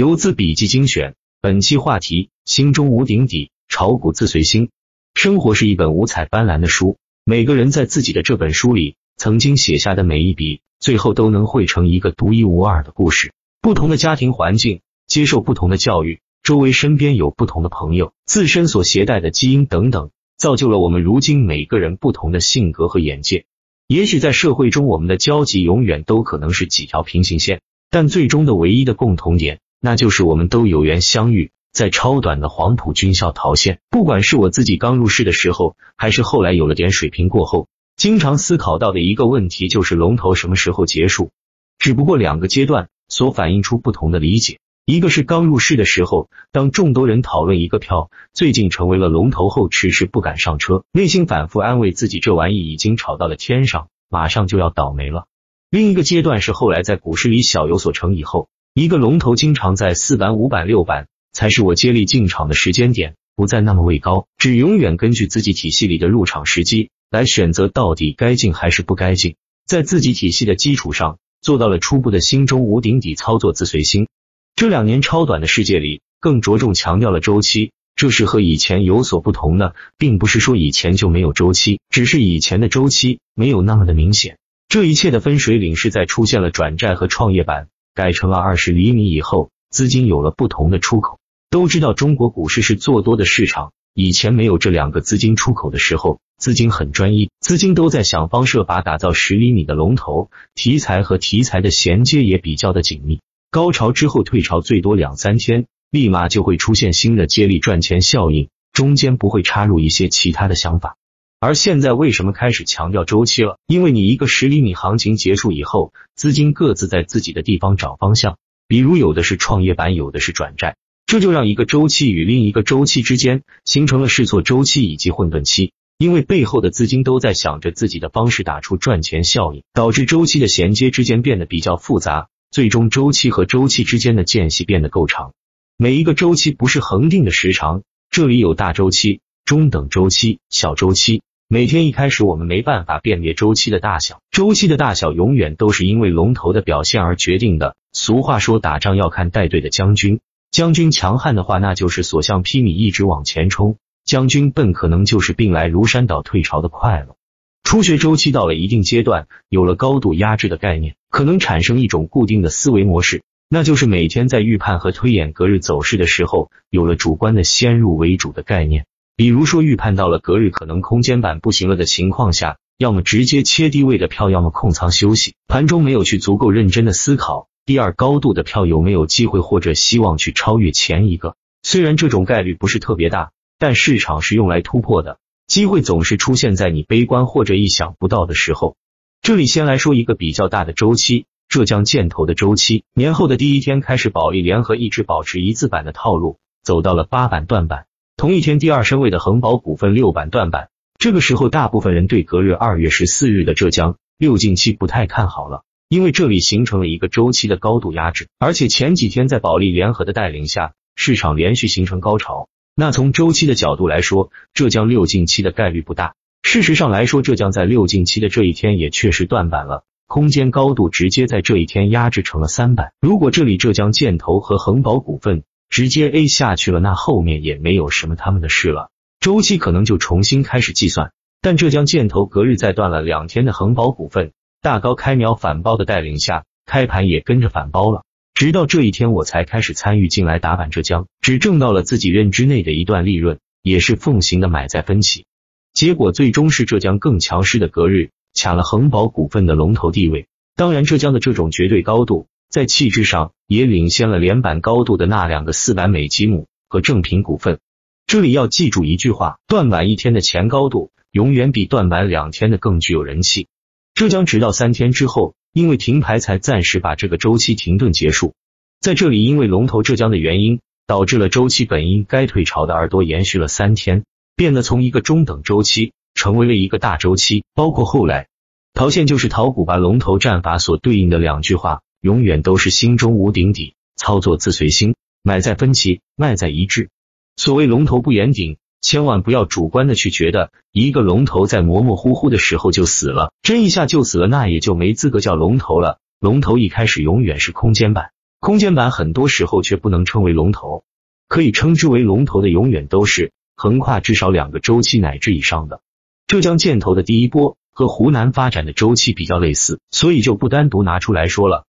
游资笔记精选，本期话题：心中无顶底，炒股自随心。生活是一本五彩斑斓的书，每个人在自己的这本书里，曾经写下的每一笔，最后都能汇成一个独一无二的故事。不同的家庭环境，接受不同的教育，周围身边有不同的朋友，自身所携带的基因等等，造就了我们如今每个人不同的性格和眼界。也许在社会中，我们的交集永远都可能是几条平行线，但最终的唯一的共同点。那就是我们都有缘相遇，在超短的黄埔军校陶县。不管是我自己刚入市的时候，还是后来有了点水平过后，经常思考到的一个问题就是龙头什么时候结束？只不过两个阶段所反映出不同的理解。一个是刚入市的时候，当众多人讨论一个票最近成为了龙头后，迟迟不敢上车，内心反复安慰自己，这玩意已经炒到了天上，马上就要倒霉了。另一个阶段是后来在股市里小有所成以后。一个龙头经常在四板、五板、六板，才是我接力进场的时间点，不再那么位高，只永远根据自己体系里的入场时机来选择到底该进还是不该进，在自己体系的基础上做到了初步的心中无顶底操作自随心。这两年超短的世界里，更着重强调了周期，这是和以前有所不同的，并不是说以前就没有周期，只是以前的周期没有那么的明显。这一切的分水岭是在出现了转债和创业板。改成了二十厘米以后，资金有了不同的出口。都知道中国股市是做多的市场，以前没有这两个资金出口的时候，资金很专一，资金都在想方设法打造十厘米的龙头，题材和题材的衔接也比较的紧密。高潮之后退潮最多两三天，立马就会出现新的接力赚钱效应，中间不会插入一些其他的想法。而现在为什么开始强调周期了？因为你一个十厘米行情结束以后，资金各自在自己的地方找方向，比如有的是创业板，有的是转债，这就让一个周期与另一个周期之间形成了试错周期以及混沌期。因为背后的资金都在想着自己的方式打出赚钱效应，导致周期的衔接之间变得比较复杂，最终周期和周期之间的间隙变得够长。每一个周期不是恒定的时长，这里有大周期、中等周期、小周期。每天一开始，我们没办法辨别周期的大小，周期的大小永远都是因为龙头的表现而决定的。俗话说，打仗要看带队的将军，将军强悍的话，那就是所向披靡，一直往前冲；将军笨，可能就是病来如山倒，退潮的快了。初学周期到了一定阶段，有了高度压制的概念，可能产生一种固定的思维模式，那就是每天在预判和推演隔日走势的时候，有了主观的先入为主的概念。比如说，预判到了隔日可能空间板不行了的情况下，要么直接切低位的票，要么控仓休息。盘中没有去足够认真的思考，第二高度的票有没有机会或者希望去超越前一个。虽然这种概率不是特别大，但市场是用来突破的，机会总是出现在你悲观或者意想不到的时候。这里先来说一个比较大的周期，浙江建投的周期，年后的第一天开始，保利联合一直保持一字板的套路，走到了八板断板。同一天，第二身位的恒宝股份六板断板。这个时候，大部分人对隔日二月十四日的浙江六近期不太看好了，因为这里形成了一个周期的高度压制，而且前几天在保利联合的带领下，市场连续形成高潮。那从周期的角度来说，浙江六近期的概率不大。事实上来说，浙江在六近期的这一天也确实断板了，空间高度直接在这一天压制成了三板。如果这里浙江建投和恒宝股份。直接 A 下去了，那后面也没有什么他们的事了，周期可能就重新开始计算。但浙江建投隔日再断了两天的恒宝股份，大高开苗反包的带领下，开盘也跟着反包了。直到这一天，我才开始参与进来打板浙江，只挣到了自己认知内的一段利润，也是奉行的买在分歧。结果最终是浙江更强势的隔日抢了恒宝股份的龙头地位。当然，浙江的这种绝对高度。在气质上也领先了连板高度的那两个四板美吉姆和正品股份。这里要记住一句话：断板一天的前高度永远比断板两天的更具有人气。浙江直到三天之后，因为停牌才暂时把这个周期停顿结束。在这里，因为龙头浙江的原因，导致了周期本应该退潮的耳朵延续了三天，变得从一个中等周期成为了一个大周期。包括后来淘线就是淘股吧龙头战法所对应的两句话。永远都是心中无顶底，操作自随心，买在分歧，卖在一致。所谓龙头不言顶，千万不要主观的去觉得一个龙头在模模糊糊的时候就死了，真一下就死了，那也就没资格叫龙头了。龙头一开始永远是空间板，空间板很多时候却不能称为龙头，可以称之为龙头的永远都是横跨至少两个周期乃至以上的。浙江建投的第一波和湖南发展的周期比较类似，所以就不单独拿出来说了。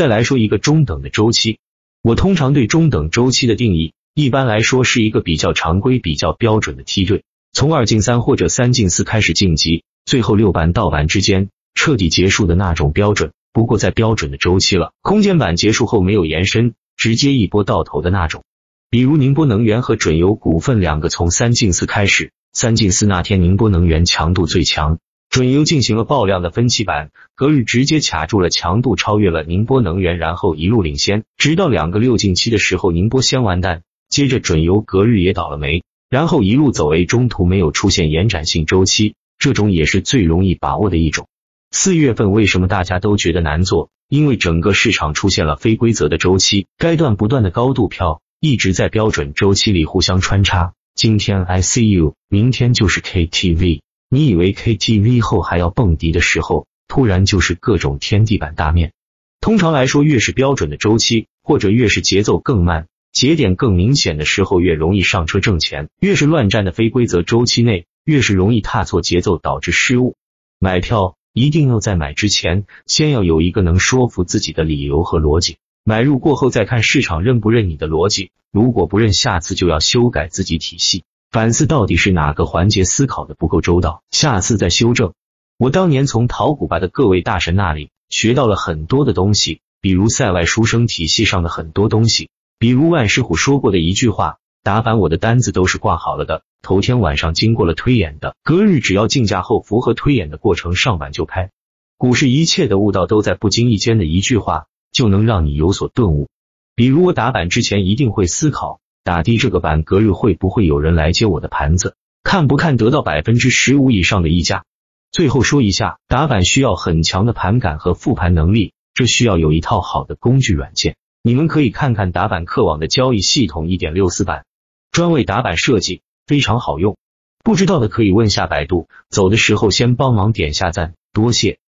再来说一个中等的周期，我通常对中等周期的定义，一般来说是一个比较常规、比较标准的梯队，从二进三或者三进四开始晋级，最后六板到板之间彻底结束的那种标准。不过在标准的周期了，空间板结束后没有延伸，直接一波到头的那种。比如宁波能源和准油股份两个从三进四开始，三进四那天宁波能源强度最强，准油进行了爆量的分期板，隔日直接卡住了强度，超越了宁波能源，然后一路领先，直到两个六进七的时候，宁波先完蛋，接着准油隔日也倒了霉，然后一路走 A，中途没有出现延展性周期，这种也是最容易把握的一种。四月份为什么大家都觉得难做？因为整个市场出现了非规则的周期，该段不断的高度飘，一直在标准周期里互相穿插。今天 ICU，明天就是 KTV，你以为 KTV 后还要蹦迪的时候，突然就是各种天地板大面。通常来说，越是标准的周期，或者越是节奏更慢、节点更明显的时候，越容易上车挣钱；越是乱战的非规则周期内，越是容易踏错节奏导致失误。买票。一定要在买之前，先要有一个能说服自己的理由和逻辑。买入过后再看市场认不认你的逻辑，如果不认，下次就要修改自己体系，反思到底是哪个环节思考的不够周到，下次再修正。我当年从淘股吧的各位大神那里学到了很多的东西，比如塞外书生体系上的很多东西，比如万师傅说过的一句话：打板我的单子都是挂好了的。头天晚上经过了推演的，隔日只要竞价后符合推演的过程上板就开。股市一切的悟道都在不经意间的一句话，就能让你有所顿悟。比如我打板之前一定会思考，打的这个板隔日会不会有人来接我的盘子，看不看得到百分之十五以上的溢价。最后说一下，打板需要很强的盘感和复盘能力，这需要有一套好的工具软件。你们可以看看打板客网的交易系统一点六四版，专为打板设计。非常好用，不知道的可以问下百度。走的时候先帮忙点下赞，多谢。